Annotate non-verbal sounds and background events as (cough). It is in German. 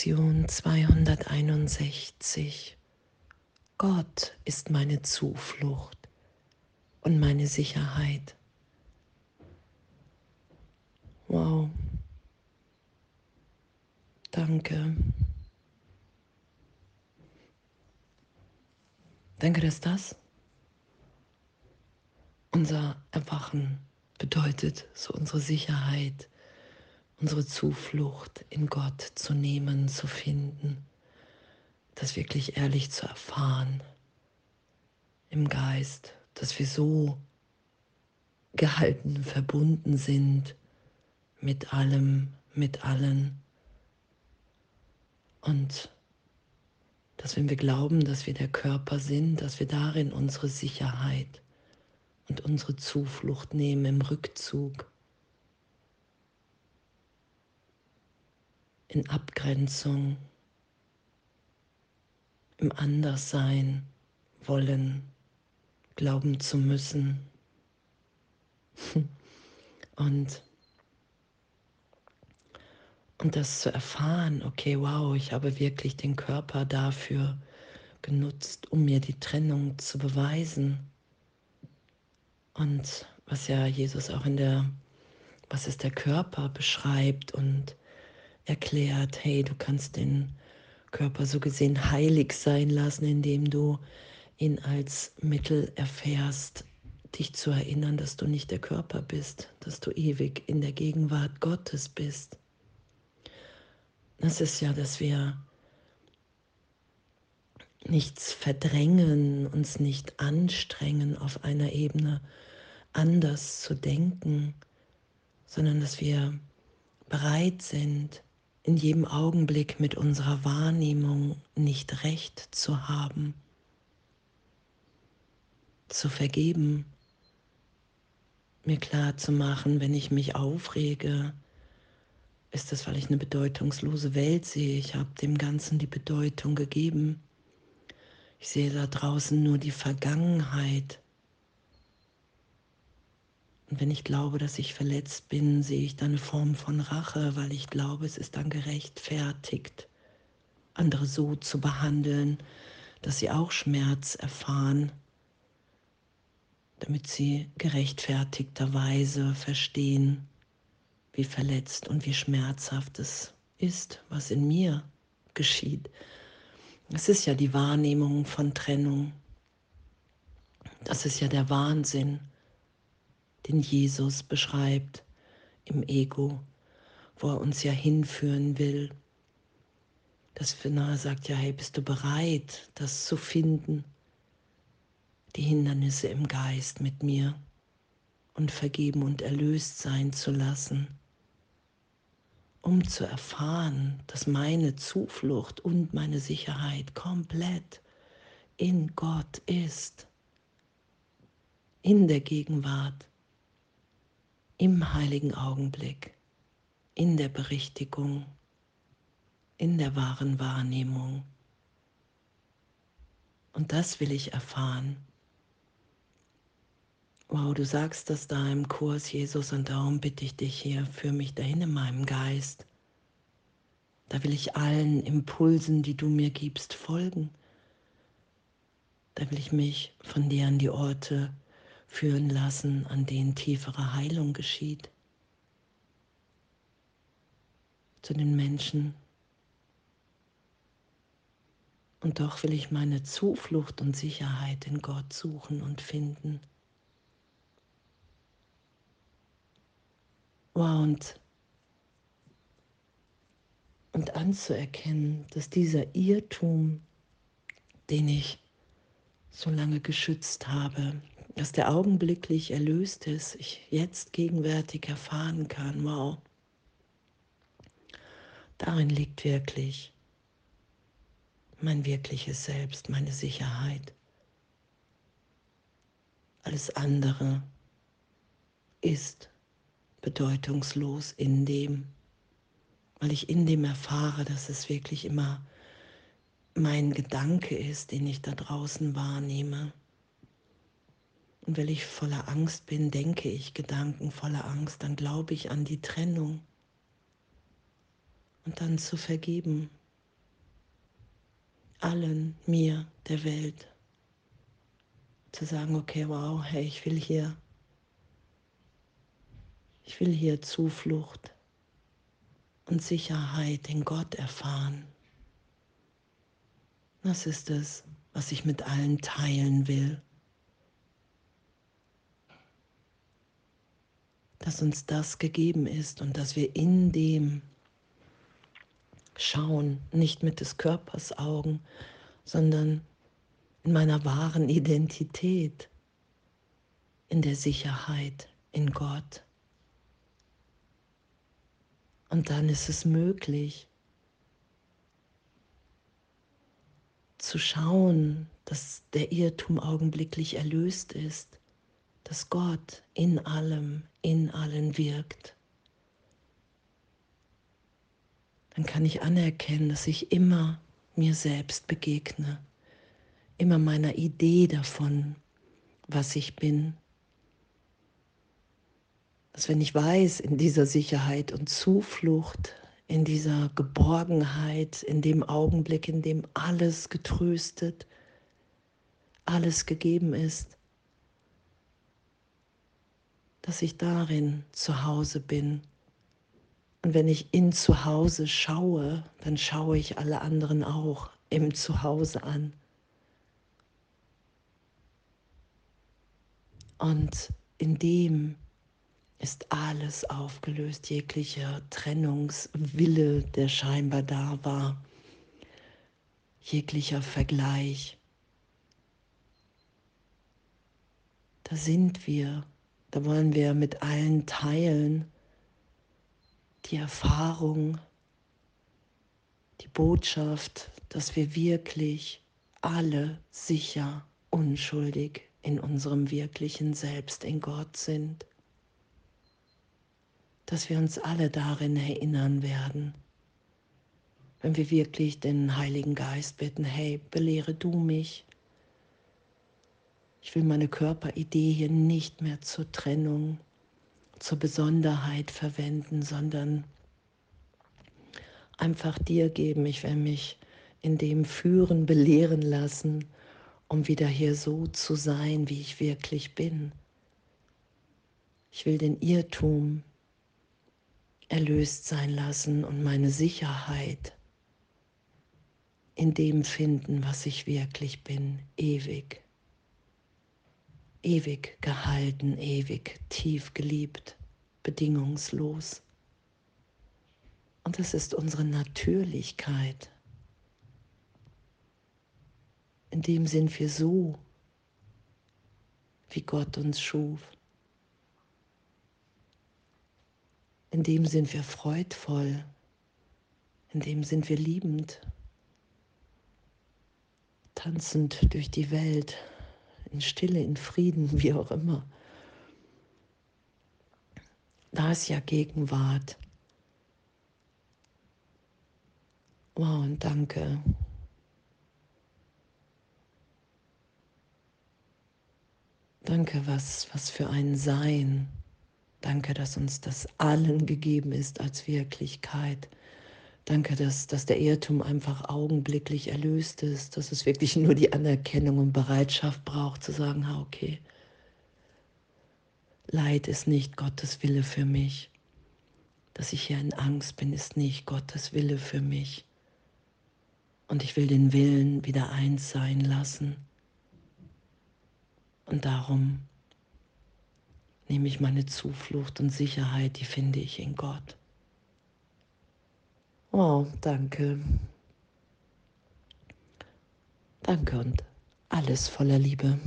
Lektion 261. Gott ist meine Zuflucht und meine Sicherheit. Wow. Danke. Danke, dass das unser Erwachen bedeutet, so unsere Sicherheit, unsere Zuflucht in Gott zu nehmen, zu finden, das wirklich ehrlich zu erfahren im Geist, dass wir so gehalten, verbunden sind mit allem, mit allen. Und dass wenn wir glauben, dass wir der Körper sind, dass wir darin unsere Sicherheit und unsere Zuflucht nehmen im Rückzug, in Abgrenzung, im Anderssein wollen, glauben zu müssen. (laughs) Und, und das zu erfahren, okay, wow, ich habe wirklich den Körper dafür genutzt, um mir die Trennung zu beweisen. Und was ja Jesus auch in der, was ist der Körper beschreibt und erklärt, hey, du kannst den Körper so gesehen heilig sein lassen, indem du ihn als Mittel erfährst, dich zu erinnern, dass du nicht der Körper bist, dass du ewig in der Gegenwart Gottes bist. Das ist ja, dass wir nichts verdrängen, uns nicht anstrengen, auf einer Ebene anders zu denken, sondern dass wir bereit sind, in jedem Augenblick mit unserer Wahrnehmung nicht recht zu haben, zu vergeben, mir klar zu machen, wenn ich mich aufrege, ist das, weil ich eine bedeutungslose Welt sehe. Ich habe dem Ganzen die Bedeutung gegeben. Ich sehe da draußen nur die Vergangenheit. Und wenn ich glaube, dass ich verletzt bin, sehe ich dann eine Form von Rache, weil ich glaube, es ist dann gerechtfertigt, andere so zu behandeln, dass sie auch Schmerz erfahren damit sie gerechtfertigterweise verstehen, wie verletzt und wie schmerzhaft es ist, was in mir geschieht. Es ist ja die Wahrnehmung von Trennung. Das ist ja der Wahnsinn, den Jesus beschreibt im Ego, wo er uns ja hinführen will. Das Finale sagt ja, hey, bist du bereit, das zu finden? die Hindernisse im Geist mit mir und vergeben und erlöst sein zu lassen, um zu erfahren, dass meine Zuflucht und meine Sicherheit komplett in Gott ist, in der Gegenwart, im heiligen Augenblick, in der Berichtigung, in der wahren Wahrnehmung. Und das will ich erfahren. Wow, du sagst das da im Kurs, Jesus, und darum bitte ich dich hier, für mich dahin in meinem Geist. Da will ich allen Impulsen, die du mir gibst, folgen. Da will ich mich von dir an die Orte führen lassen, an denen tiefere Heilung geschieht. Zu den Menschen. Und doch will ich meine Zuflucht und Sicherheit in Gott suchen und finden. Wow, und, und anzuerkennen, dass dieser Irrtum, den ich so lange geschützt habe, dass der augenblicklich erlöst ist, ich jetzt gegenwärtig erfahren kann, wow, darin liegt wirklich mein wirkliches Selbst, meine Sicherheit. Alles andere ist bedeutungslos in dem, weil ich in dem erfahre, dass es wirklich immer mein Gedanke ist, den ich da draußen wahrnehme. Und wenn ich voller Angst bin, denke ich Gedanken voller Angst, dann glaube ich an die Trennung und dann zu vergeben, allen, mir, der Welt. Zu sagen, okay, wow, hey, ich will hier, ich will hier Zuflucht und Sicherheit in Gott erfahren. Das ist es, was ich mit allen teilen will. Dass uns das gegeben ist und dass wir in dem schauen, nicht mit des Körpers Augen, sondern in meiner wahren Identität, in der Sicherheit in Gott. Und dann ist es möglich zu schauen, dass der Irrtum augenblicklich erlöst ist, dass Gott in allem, in allen wirkt dann kann ich anerkennen, dass ich immer mir selbst begegne, immer meiner Idee davon, was ich bin. Dass wenn ich weiß, in dieser Sicherheit und Zuflucht, in dieser Geborgenheit, in dem Augenblick, in dem alles getröstet, alles gegeben ist, dass ich darin zu Hause bin und wenn ich in Zuhause schaue, dann schaue ich alle anderen auch im Zuhause an. Und in dem ist alles aufgelöst, jeglicher Trennungswille, der scheinbar da war, jeglicher Vergleich. Da sind wir, da wollen wir mit allen teilen die Erfahrung, die Botschaft, dass wir wirklich alle sicher unschuldig in unserem wirklichen Selbst in Gott sind. Dass wir uns alle darin erinnern werden, wenn wir wirklich den Heiligen Geist bitten, hey, belehre du mich. Ich will meine Körperidee hier nicht mehr zur Trennung zur Besonderheit verwenden, sondern einfach dir geben. Ich will mich in dem führen, belehren lassen, um wieder hier so zu sein, wie ich wirklich bin. Ich will den Irrtum erlöst sein lassen und meine Sicherheit in dem finden, was ich wirklich bin, ewig ewig gehalten, ewig tief geliebt, bedingungslos. Und das ist unsere Natürlichkeit. In dem sind wir so, wie Gott uns schuf. In dem sind wir freudvoll. In dem sind wir liebend, tanzend durch die Welt in Stille, in Frieden, (laughs) wie auch immer. Da ist ja Gegenwart. Wow, und danke. Danke, was, was für ein Sein. Danke, dass uns das allen gegeben ist als Wirklichkeit. Danke, dass, dass der Irrtum einfach augenblicklich erlöst ist, dass es wirklich nur die Anerkennung und Bereitschaft braucht zu sagen, ha, okay, Leid ist nicht Gottes Wille für mich. Dass ich hier in Angst bin, ist nicht Gottes Wille für mich. Und ich will den Willen wieder eins sein lassen. Und darum nehme ich meine Zuflucht und Sicherheit, die finde ich in Gott. Oh, danke. Danke und alles voller Liebe.